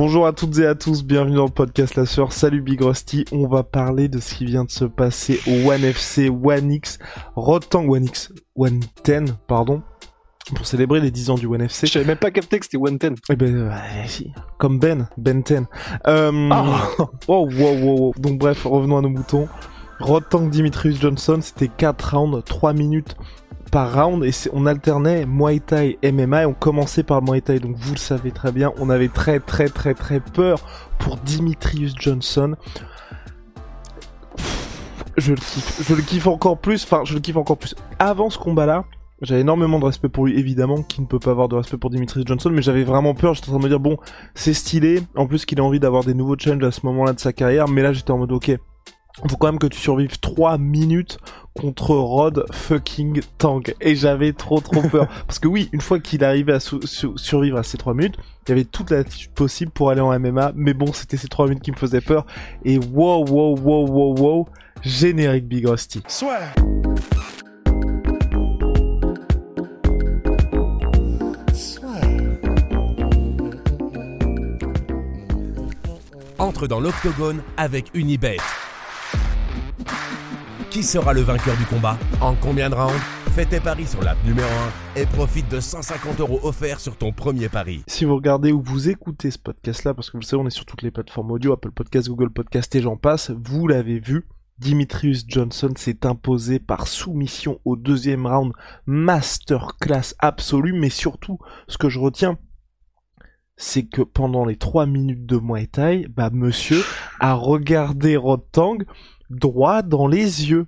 Bonjour à toutes et à tous, bienvenue dans le podcast La Sœur. Salut Big Rusty, on va parler de ce qui vient de se passer au One FC, One X, Rotang One X, One Ten, pardon, pour célébrer les 10 ans du One FC. Je savais même pas capté que c'était One Ten. Eh ben, euh, si. comme Ben, Ben 10. Euh... Ah. oh, wow, wow, wow. Donc bref, revenons à nos moutons. Rotang Dimitrius Johnson, c'était 4 rounds, 3 minutes par round et on alternait Muay Thai MMA on commençait par le Muay Thai. Donc vous le savez très bien on avait très très très très peur pour Dimitrius Johnson. Je le kiffe. Je le kiffe encore plus. Enfin je le kiffe encore plus. Avant ce combat là j'avais énormément de respect pour lui, évidemment, qui ne peut pas avoir de respect pour Dimitrius Johnson, mais j'avais vraiment peur, j'étais en train de me dire, bon, c'est stylé, en plus qu'il a envie d'avoir des nouveaux challenges à ce moment-là de sa carrière, mais là j'étais en mode, ok, faut quand même que tu survives 3 minutes contre Rod fucking Tang. Et j'avais trop trop peur. Parce que oui, une fois qu'il arrivait à su- survivre à ces 3 minutes, il y avait toute l'attitude possible pour aller en MMA, mais bon, c'était ces 3 minutes qui me faisaient peur. Et wow, wow, wow, wow, wow, générique Big Rusty. entre dans l'octogone avec Unibet. Qui sera le vainqueur du combat En combien de rounds Fais tes paris sur l'app numéro 1 et profite de 150 euros offerts sur ton premier pari. Si vous regardez ou vous écoutez ce podcast-là, parce que vous le savez, on est sur toutes les plateformes audio, Apple Podcast, Google Podcast et j'en passe, vous l'avez vu, Dimitrius Johnson s'est imposé par soumission au deuxième round, masterclass absolue, mais surtout, ce que je retiens, c'est que pendant les trois minutes de Muay Thai, bah monsieur a regardé Rotang droit dans les yeux.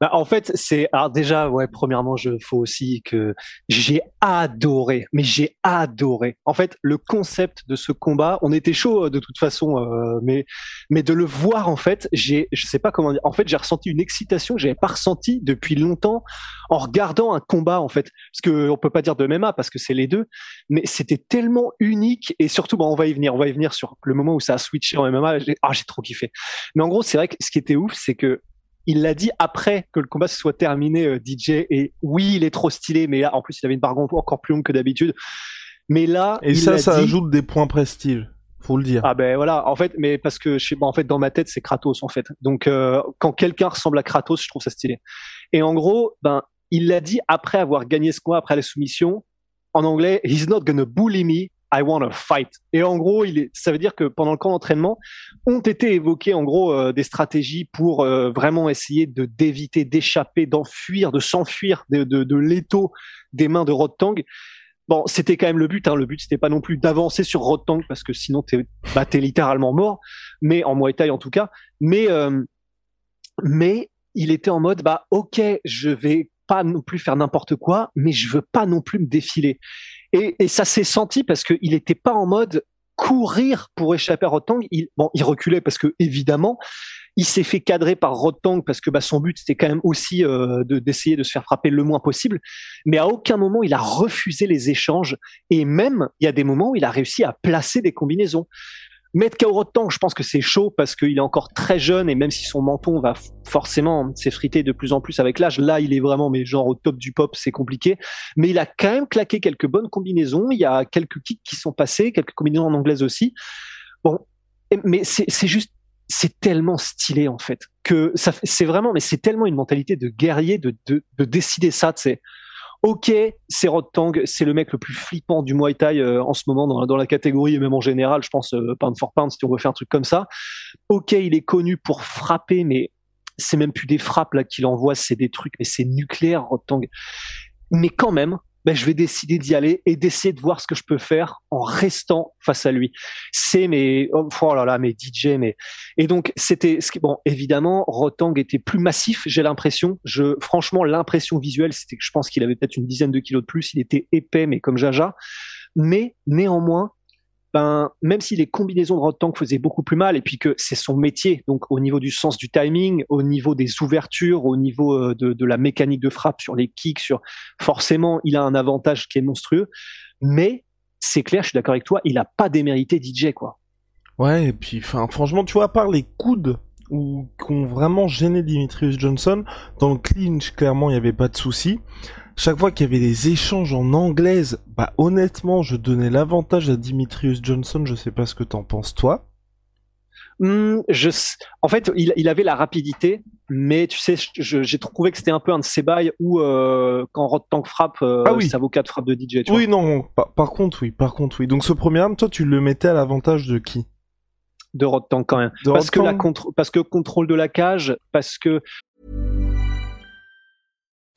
Bah, en fait, c'est alors déjà, ouais. Premièrement, je faut aussi que j'ai adoré, mais j'ai adoré. En fait, le concept de ce combat, on était chaud euh, de toute façon, euh, mais mais de le voir en fait, j'ai, je sais pas comment dire. En fait, j'ai ressenti une excitation que j'avais pas ressenti depuis longtemps en regardant un combat en fait, parce que on peut pas dire de MMA parce que c'est les deux, mais c'était tellement unique et surtout, bon, on va y venir, on va y venir sur le moment où ça a switché en MMA. Ah, j'ai trop kiffé. Mais en gros, c'est vrai que ce qui était ouf, c'est que il l'a dit après que le combat se soit terminé, euh, DJ. Et oui, il est trop stylé, mais là, en plus, il avait une barre encore plus longue que d'habitude. Mais là, Et il ça, ça dit- ajoute des points prestige, faut le dire. Ah ben voilà, en fait, mais parce que je sais pas, en fait, dans ma tête, c'est Kratos en fait. Donc, euh, quand quelqu'un ressemble à Kratos, je trouve ça stylé. Et en gros, ben, il l'a dit après avoir gagné ce combat, après la soumission. En anglais, he's not gonna bully me. I want to fight. Et en gros, ça veut dire que pendant le camp d'entraînement, ont été évoquées en gros euh, des stratégies pour euh, vraiment essayer de d'éviter, d'échapper, d'enfuir, de s'enfuir de, l'étau des mains de Rotang. Bon, c'était quand même le but. Hein. Le but, c'était pas non plus d'avancer sur Rotang parce que sinon t'es bah, t'es littéralement mort. Mais en Muay Thai en tout cas. Mais euh, mais il était en mode bah ok, je vais pas non plus faire n'importe quoi, mais je veux pas non plus me défiler. Et, ça s'est senti parce qu'il n'était pas en mode courir pour échapper à Rotang. Il, bon, il reculait parce que évidemment, il s'est fait cadrer par Rotang parce que bah, son but c'était quand même aussi euh, de- d'essayer de se faire frapper le moins possible. Mais à aucun moment il a refusé les échanges et même il y a des moments où il a réussi à placer des combinaisons. Mettre KO Rotang, je pense que c'est chaud parce qu'il est encore très jeune et même si son menton va forcément s'effriter de plus en plus avec l'âge, là il est vraiment mais genre au top du pop, c'est compliqué. Mais il a quand même claqué quelques bonnes combinaisons. Il y a quelques kicks qui sont passés, quelques combinaisons en anglaise aussi. Bon, mais c'est juste c'est tellement stylé en fait que c'est vraiment mais c'est tellement une mentalité de guerrier de de, de décider ça c'est ok c'est Rotang c'est le mec le plus flippant du Muay Thai euh, en ce moment dans, la- catégorie et même en général je pense euh, pound for pound si on veut faire un truc comme ça. Ok il est connu pour frapper mais c'est même plus des frappes là qu'il envoie c'est des trucs mais c'est nucléaire Rotang mais quand même ben, je vais décider d'y aller et d'essayer de voir ce que je peux faire en restant face à lui. C'est mes, oh, oh là là, DJ, mais et donc c'était, bon, évidemment, Rotang était plus massif, j'ai l'impression. Je, franchement, l'impression visuelle, c'était que je pense qu'il avait peut-être une dizaine de kilos de plus. Il était épais, mais comme Jaja. Mais néanmoins, ben, même si les combinaisons de Rod Tank faisaient beaucoup plus mal, et puis que c'est son métier, donc au niveau du sens du timing, au niveau des ouvertures, au niveau euh, de, la mécanique de frappe sur les kicks, sur forcément, il a un avantage qui est monstrueux. Mais c'est clair, je suis d'accord avec toi, il a pas démérité DJ quoi. Ouais, et puis, franchement, tu vois, à part les coudes ou qui ont vraiment gêné Dimitrius Johnson, dans le clinch, clairement, il n'y avait pas de souci. Chaque fois qu'il y avait des échanges en anglaise, bah honnêtement, je donnais l'avantage à Dimitrius Johnson. Je sais pas ce que t'en penses toi. Hmm, je, en fait, il, il, avait la rapidité, mais tu sais, j'ai trouvé que c'était un peu un de ces bails où euh, quand Rod Tank frappe, euh, ah oui. ça vaut 4 frappes de DJ. Tu oui, non, par, par, contre, oui, par contre, oui. Donc ce premier arme, toi, tu le mettais à l'avantage de qui? De Rod Tank quand même. De parce que la parce que contrôle de la cage, parce que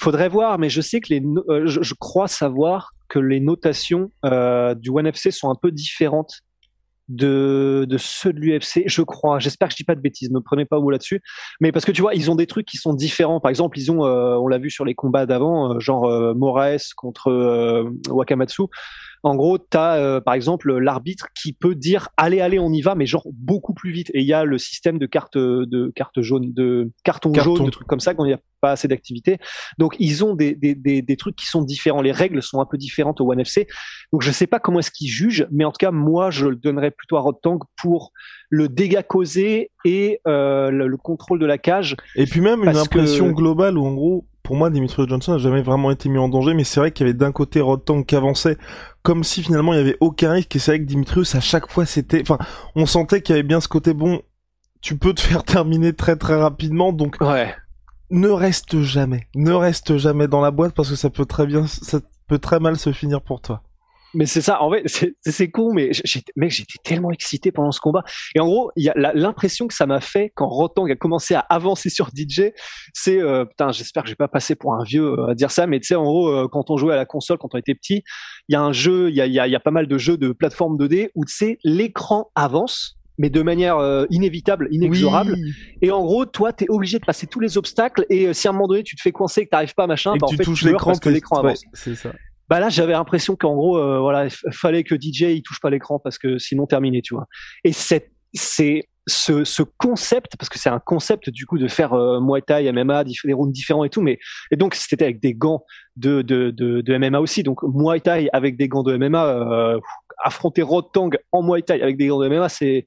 Faudrait voir, mais je sais que les, euh, je, crois savoir que les notations euh, du ONE FC sont un peu différentes de, de ceux de l'UFC, je crois. J'espère que je dis pas de bêtises, ne prenez pas au mot là-dessus. Mais parce que tu vois, ils ont des trucs qui sont différents. Par exemple, ils ont, euh, on l'a vu sur les combats d'avant, euh, genre Moraes contre Wakamatsu. En gros, tu as euh, par exemple l'arbitre qui peut dire allez allez on y va mais genre beaucoup plus vite et il y a le système de carte de carte jaune de carton, carton. jaune de trucs comme ça quand il n'y a pas assez d'activité. Donc ils ont des, des, des, des, trucs qui sont différents, les règles sont un peu différentes au One FC. Donc je sais pas comment est-ce qu'ils jugent mais en tout cas moi je le donnerais plutôt à Rotang pour le dégât causé et euh, le, le, contrôle de la cage. Et puis même une impression que... globale où en gros pour moi, Dimitri Johnson n'a jamais vraiment été mis en danger, mais c'est vrai qu'il y avait d'un côté Rod Tank qui avançait, comme si finalement il y avait aucun risque, et c'est vrai que Dimitrius, à chaque fois, c'était, enfin, on sentait qu'il y avait bien ce côté, bon, tu peux te faire terminer très très rapidement, donc, ouais. ne reste jamais, ne reste jamais dans la boîte, parce que ça peut très bien, ça peut très mal se finir pour toi. Mais c'est ça, en fait, c'est con, mais mec, j'étais tellement excité pendant ce combat. Et en gros, il y a l'impression que ça m'a fait quand Rotang a commencé à avancer sur DJ, c'est, euh, putain, j'espère que j'ai pas passé pour un vieux euh, à dire ça, mais tu sais, en gros, euh, quand on jouait à la console, quand on était petit, il y a un jeu, il y a, y, a, y a pas mal de jeux de plateforme 2D où tu sais, l'écran avance, mais de manière euh, inévitable, inexorable. Oui. Et en gros, toi, tu es obligé de passer tous les obstacles. Et euh, si à un moment donné, tu te fais coincer et que t'arrives pas, machin, et bah, tu fait, touches tu l'écran parce que l'écran avance. Ouais, c'est ça. Bah là, j'avais l'impression qu'en gros, euh, voilà, il fallait que DJ il touche pas l'écran parce que sinon terminé, tu vois. Et c'est c'est ce, ce concept parce que c'est un concept du coup de faire euh, Muay Thai, MMA, des rounds différents et tout, mais et donc c'était avec des gants de de, de de MMA aussi, donc Muay Thai avec des gants de MMA, euh, affronter Rod Tang en Muay Thai avec des gants de MMA, c'est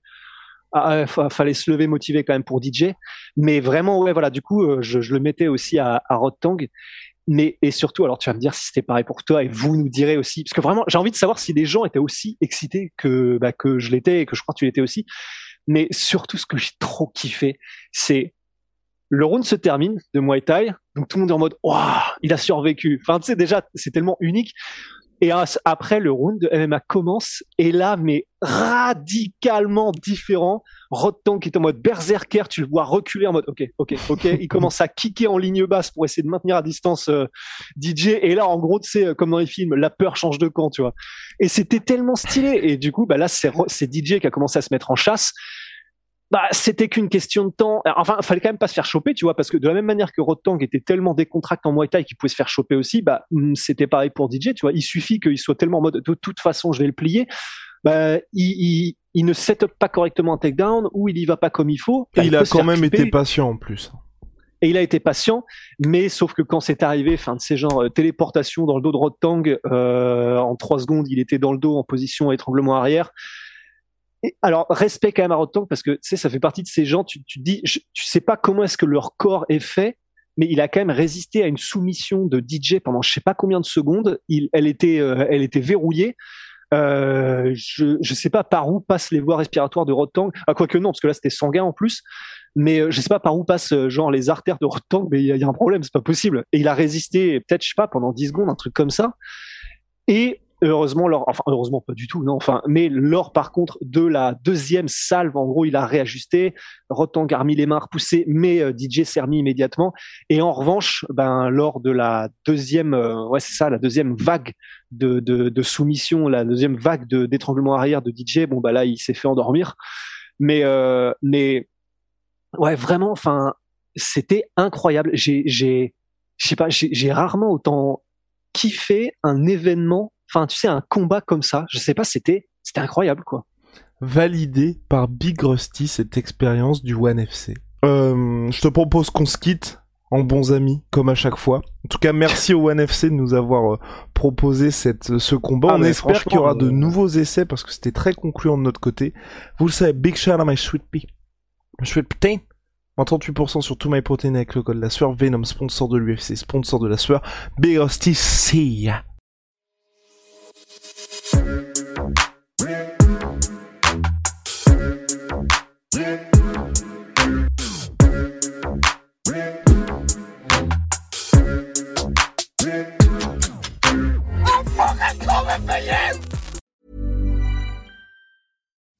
ah, fallait se lever motivé quand même pour DJ, mais vraiment ouais voilà, du coup euh, je, je, le mettais aussi à, à Rod Tang mais et surtout, alors tu vas me dire si c'était pareil pour toi et vous nous direz aussi, parce que vraiment j'ai envie de savoir si les gens étaient aussi excités que bah, que je l'étais et que je crois que tu l'étais aussi. Mais surtout, ce que j'ai trop kiffé, c'est le round se termine de Muay Thai, donc tout le monde est en mode waouh, il a survécu. Enfin, tu sais déjà, c'est tellement unique. Et après, le round de MMA commence, et là, mais radicalement différent. Rotang qui est en mode berserker, tu le vois reculer en mode ok, ok, ok. Il commence à kicker en ligne basse pour essayer de maintenir à distance euh, DJ. Et là, en gros, c'est comme dans les films, la peur change de camp, tu vois. Et c'était tellement stylé. Et du coup, bah là, c'est DJ qui a commencé à se mettre en chasse bah, c'était qu'une question de temps. Enfin, il fallait quand même pas se faire choper, tu vois, parce que de la même manière que Rotang était tellement décontracté en Muay Thai qu'il pouvait se faire choper aussi, bah, mm, c'était pareil pour DJ, tu vois. Il suffit qu'il soit tellement en mode, de toute façon, je vais le plier. Bah, il, il, il ne set up pas correctement un takedown ou il y va pas comme il faut. Bah, il, il a quand même été patient en plus. Et il a été patient, mais sauf que quand c'est arrivé, fin de ces genres euh, téléportation dans le dos de Rotang, euh, en trois secondes, il était dans le dos en position étranglement arrière alors, respect quand même à Rotang parce que tu sais, ça fait partie de ces gens, tu, tu dis, tu sais pas comment est-ce que leur corps est fait, mais il a quand même résisté à une soumission de DJ pendant je sais pas combien de secondes. Il, elle était, euh, elle était verrouillée. Euh, je, je sais pas par où passent les voies respiratoires de Rotang. Ah, quoique non, parce que là c'était sanguin en plus. mais euh, je sais pas par où passent genre les artères de Rotang, mais il y, a un problème, c'est pas possible. Et il a résisté peut-être, je sais pas, pendant 10 secondes, un truc comme ça. Et heureusement, lors, enfin heureusement pas du tout, non, enfin, mais lors par contre de la deuxième salve, en gros, il a réajusté, Rotang a remis les mains repoussées, mais euh, DJ s'est remis immédiatement. Et en revanche, ben lors de la deuxième, ouais c'est ça, la deuxième vague de, de, de soumission, la deuxième vague de d'étranglement arrière de DJ, bon bah là il s'est fait endormir. Mais mais ouais, vraiment, enfin, c'était incroyable. J'ai, j'ai, je sais pas, j'ai rarement autant kiffé un événement, enfin, tu sais, un combat comme ça. Je sais pas, c'était, c'était incroyable, quoi. Validé par Big Rusty cette expérience du One FC. Euh, je te propose qu'on se quitte en bons amis, comme à chaque fois. En tout cas, merci au One FC de nous avoir euh, proposé cette, ce combat. Ah, On espère qu'il y aura de euh, nouveaux essais parce que c'était très concluant de notre côté. Vous le savez, big shout out à my sweet pea. Fais putain. Moins 38% sur tout my protein avec le code la sueur. Venom, sponsor de l'UFC, sponsor de la sueur. Big see